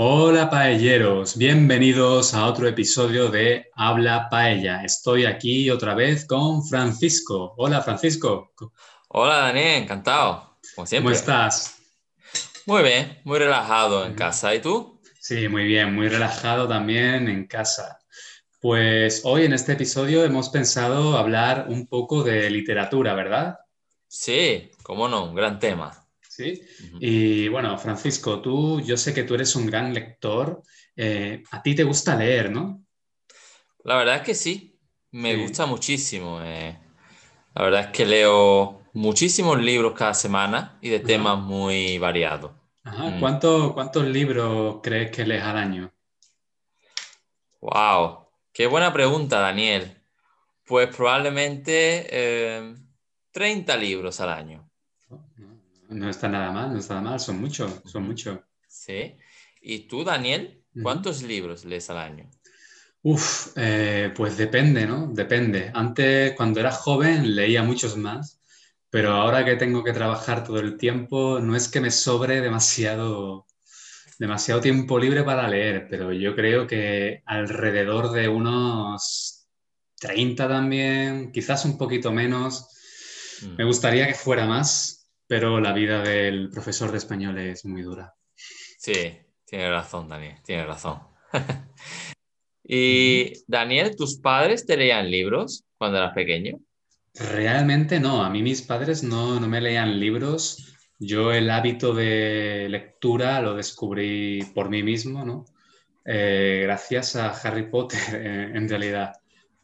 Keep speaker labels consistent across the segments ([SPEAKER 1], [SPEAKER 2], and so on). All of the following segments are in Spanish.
[SPEAKER 1] Hola paelleros, bienvenidos a otro episodio de Habla Paella. Estoy aquí otra vez con Francisco. Hola Francisco.
[SPEAKER 2] Hola Daniel, encantado. Como siempre.
[SPEAKER 1] ¿Cómo estás?
[SPEAKER 2] Muy bien, muy relajado en casa. ¿Y tú?
[SPEAKER 1] Sí, muy bien, muy relajado también en casa. Pues hoy en este episodio hemos pensado hablar un poco de literatura, ¿verdad?
[SPEAKER 2] Sí, cómo no, un gran tema.
[SPEAKER 1] Sí. Y bueno, Francisco, tú, yo sé que tú eres un gran lector. Eh, a ti te gusta leer, ¿no?
[SPEAKER 2] La verdad es que sí, me gusta muchísimo. Eh. La verdad es que leo muchísimos libros cada semana y de temas muy variados.
[SPEAKER 1] Mm. ¿Cuántos libros crees que lees al año?
[SPEAKER 2] Wow, qué buena pregunta, Daniel. Pues probablemente 30 eh, libros al año.
[SPEAKER 1] No está nada mal, no está nada mal, son muchos, son muchos.
[SPEAKER 2] Sí. ¿Y tú, Daniel, cuántos libros lees al año?
[SPEAKER 1] Uf, eh, pues depende, ¿no? Depende. Antes, cuando era joven, leía muchos más, pero ahora que tengo que trabajar todo el tiempo, no es que me sobre demasiado, demasiado tiempo libre para leer, pero yo creo que alrededor de unos 30 también, quizás un poquito menos. Mm. Me gustaría que fuera más, pero la vida del profesor de español es muy dura.
[SPEAKER 2] Sí, tiene razón, Daniel, tiene razón. y Daniel, ¿tus padres te leían libros cuando eras pequeño?
[SPEAKER 1] Realmente no, a mí mis padres no, me leían libros. Yo el hábito de lectura lo descubrí por mí mismo, ¿no? Eh, gracias a Harry Potter, en realidad,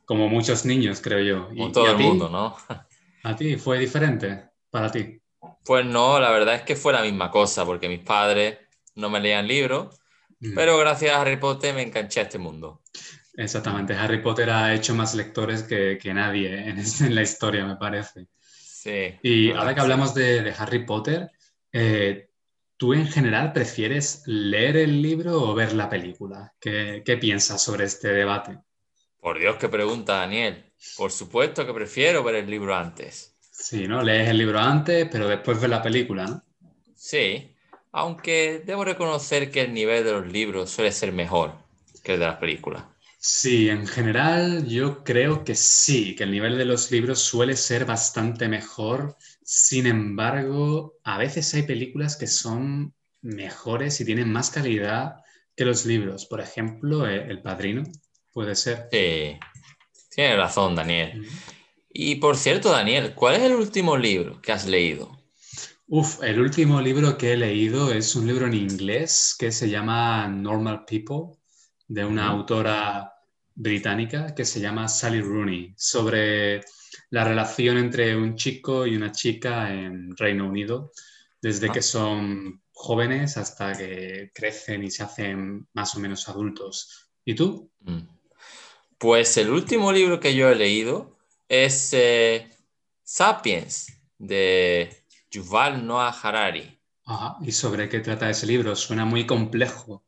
[SPEAKER 1] como muchos niños, creo yo.
[SPEAKER 2] Como todo el mundo, ¿no?
[SPEAKER 1] ¿A ti fue diferente para ti?
[SPEAKER 2] Pues no, la verdad es que fue la misma cosa, porque mis padres no me leían libros, mm. pero gracias a Harry Potter me enganché a este mundo.
[SPEAKER 1] Exactamente, Harry Potter ha hecho más lectores que, nadie en, la historia, me parece.
[SPEAKER 2] Sí.
[SPEAKER 1] Y ahora que hablamos de, Harry Potter, eh, ¿tú en general prefieres leer el libro o ver la película? ¿Qué, ¿Qué, piensas sobre este debate?
[SPEAKER 2] Por Dios, qué pregunta, Daniel. Por supuesto que prefiero ver el libro antes.
[SPEAKER 1] Sí, ¿no? Lees el libro antes, pero después ves la película, ¿no?
[SPEAKER 2] Sí, aunque debo reconocer que el nivel de los libros suele ser mejor que el de las películas.
[SPEAKER 1] Sí, en general yo creo que sí, que el nivel de los libros suele ser bastante mejor. Sin embargo, a veces hay películas que son mejores y tienen más calidad que los libros. Por ejemplo, eh, El Padrino, puede ser.
[SPEAKER 2] Sí, tienes razón, Daniel. Y por cierto, Daniel, ¿cuál es el último libro que has leído?
[SPEAKER 1] Uf, el último libro que he leído es un libro en inglés que se llama Normal People, de una autora británica que se llama Sally Rooney, sobre la relación entre un chico y una chica en Reino Unido, desde que ah. son jóvenes hasta que crecen y se hacen más o menos adultos. ¿Y tú? Mm.
[SPEAKER 2] Pues el último libro que yo he leído es eh, Sapiens de Yuval Noah Harari.
[SPEAKER 1] ¿Y sobre qué trata ese libro? Suena muy complejo.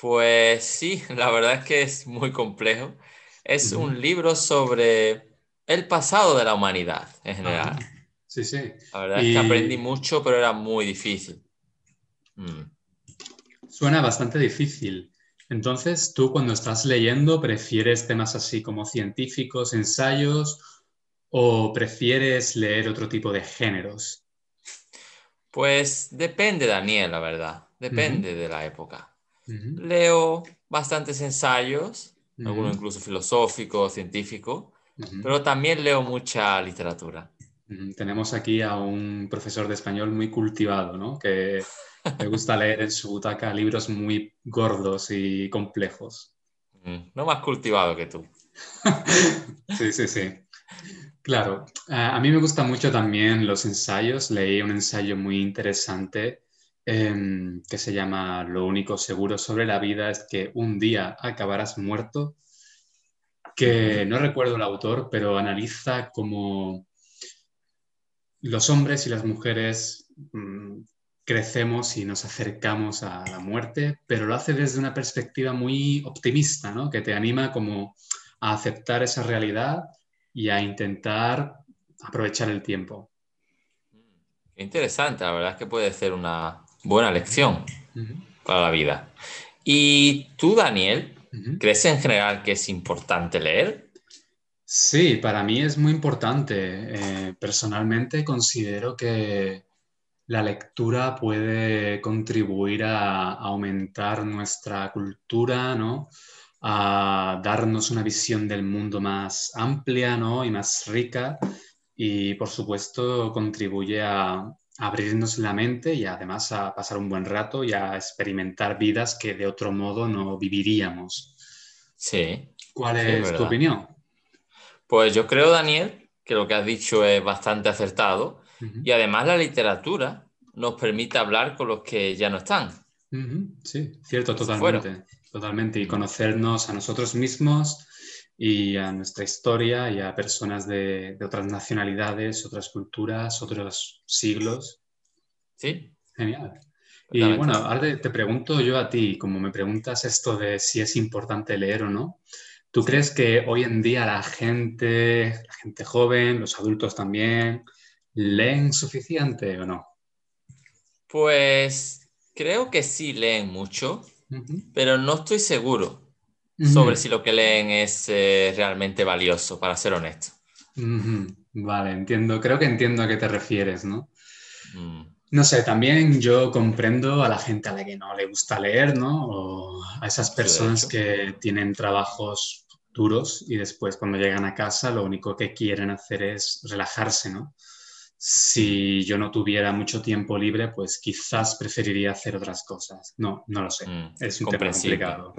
[SPEAKER 2] Pues sí, la verdad es que es muy complejo. Es un libro sobre el pasado de la humanidad en general.
[SPEAKER 1] sí, sí.
[SPEAKER 2] La verdad es que aprendí mucho, pero era muy difícil. Mm.
[SPEAKER 1] Suena bastante difícil. Entonces, tú cuando estás leyendo, ¿prefieres temas así como científicos, ensayos, o prefieres leer otro tipo de géneros?
[SPEAKER 2] Pues depende, Daniel, la verdad. Depende de la época. Leo bastantes ensayos, algunos incluso filosóficos, científicos, pero también leo mucha literatura.
[SPEAKER 1] Tenemos aquí a un profesor de español muy cultivado, ¿no? Que me gusta leer en su butaca libros muy gordos y complejos.
[SPEAKER 2] Mm, no más cultivado que tú.
[SPEAKER 1] sí, sí, sí. Claro, a mí me gustan mucho también los ensayos. Leí un ensayo muy interesante em, que se llama Lo único seguro sobre la vida es que un día acabarás muerto, que no recuerdo el autor, pero analiza cómo los hombres y las mujeres mm, crecemos y nos acercamos a la muerte, pero lo hace desde una perspectiva muy optimista, ¿no? que te anima como a aceptar esa realidad y a intentar aprovechar el tiempo.
[SPEAKER 2] Interesante, la verdad es que puede ser una buena lección. para la vida. ¿Y tú, Daniel, crees en general que es importante leer?
[SPEAKER 1] Sí, para mí es muy importante. Eh, personalmente considero que la lectura puede contribuir a aumentar nuestra cultura, ¿no? a darnos una visión del mundo más amplia ¿no? y más rica y por supuesto contribuye a abrirnos la mente y además a pasar un buen rato y a experimentar vidas que de otro modo no viviríamos.
[SPEAKER 2] Sí.
[SPEAKER 1] ¿Cuál es, tu opinión?
[SPEAKER 2] Pues yo creo, Daniel, que lo que has dicho es bastante acertado y además la literatura nos permite hablar con los que ya no están.
[SPEAKER 1] Sí, cierto, totalmente. Totalmente, y conocernos a nosotros mismos y a nuestra historia y a personas de, otras nacionalidades, otras culturas, otros siglos.
[SPEAKER 2] Sí.
[SPEAKER 1] Genial. Y bueno, ahora te, pregunto yo a ti, como me preguntas esto de si es importante leer o no, ¿tú crees que hoy en día la gente, la gente joven, los adultos también, leen suficiente o no?
[SPEAKER 2] Pues creo que sí leen mucho pero no estoy seguro sobre si lo que leen es eh, realmente valioso, para ser honesto.
[SPEAKER 1] Vale, entiendo, creo que entiendo a qué te refieres, ¿no?
[SPEAKER 2] Mm.
[SPEAKER 1] No sé, también yo comprendo a la gente a la que no le gusta leer, ¿no? O a esas personas que tienen trabajos duros y después cuando llegan a casa lo único que quieren hacer es relajarse, ¿no? Si yo no tuviera mucho tiempo libre, pues quizás preferiría hacer otras cosas. No, no lo sé. Mm, es un tema complicado.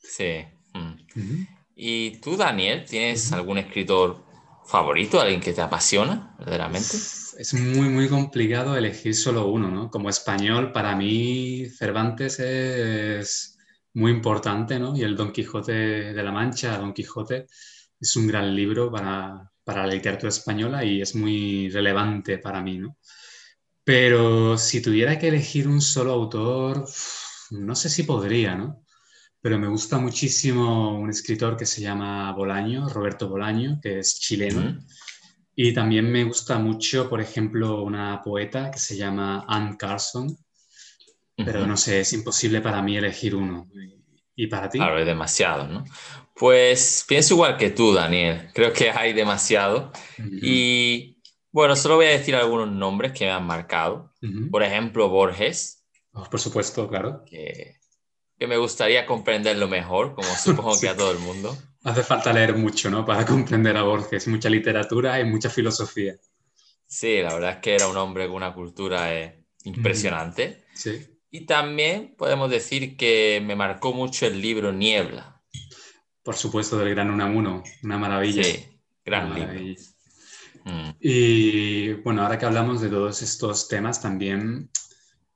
[SPEAKER 2] Sí. Mm. ¿Y tú, Daniel, tienes algún escritor favorito, alguien que te apasiona verdaderamente?
[SPEAKER 1] Es muy, muy complicado elegir solo uno, ¿no? Como español, para mí Cervantes es muy importante, ¿no? Y el Don Quijote de la Mancha, Don Quijote, es un gran libro para, para la literatura española y es muy relevante para mí, ¿no? Pero si tuviera que elegir un solo autor, no sé si podría, ¿no? Pero me gusta muchísimo un escritor que se llama Bolaño, Roberto Bolaño, que es chileno. Y también me gusta mucho, por ejemplo, una poeta que se llama Anne Carson. Pero no sé, es imposible para mí elegir uno. ¿Y para ti?
[SPEAKER 2] Claro, es demasiado, ¿no? Pues pienso igual que tú, Daniel. Creo que hay demasiado. Y bueno, solo voy a decir algunos nombres que me han marcado. Por ejemplo, Borges.
[SPEAKER 1] Oh, por supuesto, claro.
[SPEAKER 2] Que, que, me gustaría comprenderlo mejor, como supongo que a todo el mundo.
[SPEAKER 1] Hace falta leer mucho, ¿no? Para comprender a Borges. Mucha literatura y mucha filosofía.
[SPEAKER 2] Sí, la verdad es que era un hombre con una cultura eh, impresionante.
[SPEAKER 1] Sí.
[SPEAKER 2] Y también podemos decir que me marcó mucho el libro Niebla
[SPEAKER 1] por supuesto, del gran Unamuno, una maravilla.
[SPEAKER 2] Sí, gran maravilla.
[SPEAKER 1] Mm. Y bueno, ahora que hablamos de todos estos temas, también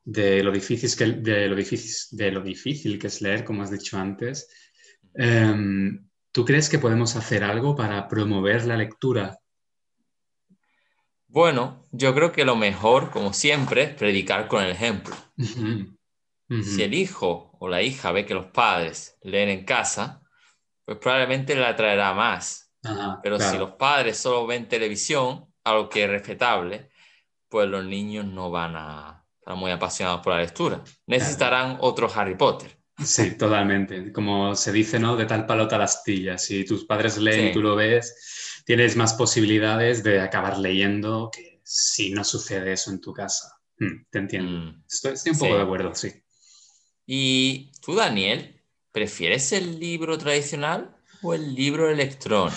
[SPEAKER 1] de lo difícil que, de lo difícil, de lo difícil que es leer, como has dicho antes, em, ¿tú crees que podemos hacer algo para promover la lectura?
[SPEAKER 2] Bueno, yo creo que lo mejor, como siempre, es predicar con el ejemplo. Si el hijo o la hija ve que los padres leen en casa, pues probablemente le atraerá más. Pero si los padres solo ven televisión, algo que es respetable, pues los niños no van a estar muy apasionados por la lectura. Necesitarán otro Harry Potter.
[SPEAKER 1] Sí, totalmente. Como se dice, ¿no? De tal palo tal astilla. Si tus padres leen y tú lo ves, tienes más posibilidades de acabar leyendo que si no sucede eso en tu casa. Hmm, te entiendo. Mm. Estoy, un poco de acuerdo, sí.
[SPEAKER 2] ¿Y tú, Daniel, ¿Prefieres el libro tradicional o el libro electrónico?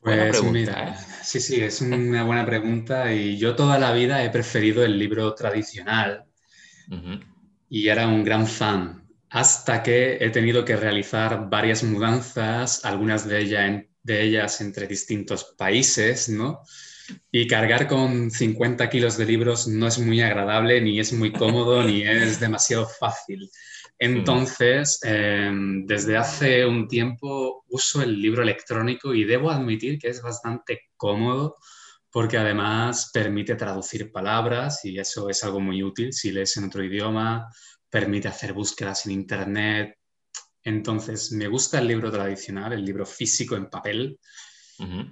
[SPEAKER 1] Pues mira, ¿eh? sí, sí, es una buena pregunta y yo toda la vida he preferido el libro tradicional y era un gran fan hasta que he tenido que realizar varias mudanzas, algunas de, ellas, de ellas entre distintos países, ¿no? Y cargar con 50 kilos de libros no es muy agradable, ni es muy cómodo, ni es demasiado fácil. Entonces, em, desde hace un tiempo uso el libro electrónico y debo admitir que es bastante cómodo porque además permite traducir palabras y eso es algo muy útil si lees en otro idioma, permite hacer búsquedas en Internet. Entonces, me gusta el libro tradicional, el libro físico en papel,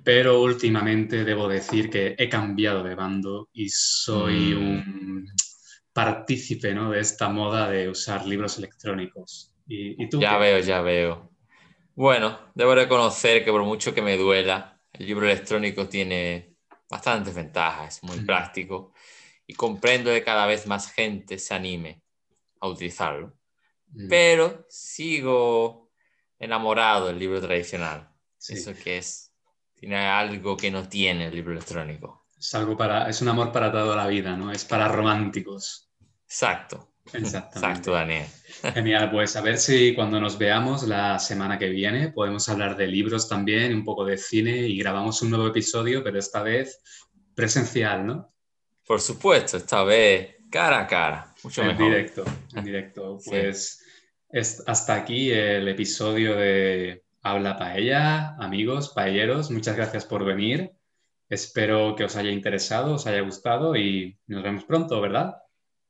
[SPEAKER 1] pero últimamente debo decir que he cambiado de bando y soy un partícipe ¿no? de esta moda de usar libros electrónicos. ¿Y, tú?
[SPEAKER 2] Ya veo, ya veo. Bueno, debo reconocer que por mucho que me duela, el libro electrónico tiene bastantes ventajas, es muy práctico y comprendo que cada vez más gente se anime a utilizarlo. Pero sigo enamorado del libro tradicional. Eso que es, tiene algo que no tiene el libro electrónico.
[SPEAKER 1] Es algo para, es un amor para toda la vida, ¿no? Es para románticos.
[SPEAKER 2] Exacto. Exacto, Daniel.
[SPEAKER 1] Genial, pues a ver si cuando nos veamos la semana que viene podemos hablar de libros también, un poco de cine y grabamos un nuevo episodio, pero esta vez presencial, ¿no?
[SPEAKER 2] Por supuesto, esta vez cara a cara, mucho
[SPEAKER 1] en
[SPEAKER 2] mejor.
[SPEAKER 1] Directo, en directo. Pues es hasta aquí el episodio de Habla Paella, amigos, paelleros, muchas gracias por venir. Espero que os haya interesado, os haya gustado y nos vemos pronto, ¿verdad?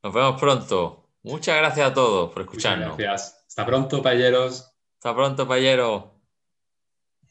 [SPEAKER 2] Nos vemos pronto. Muchas gracias a todos por escucharnos.
[SPEAKER 1] gracias. Hasta pronto, paelleros.
[SPEAKER 2] Hasta pronto, paelleros.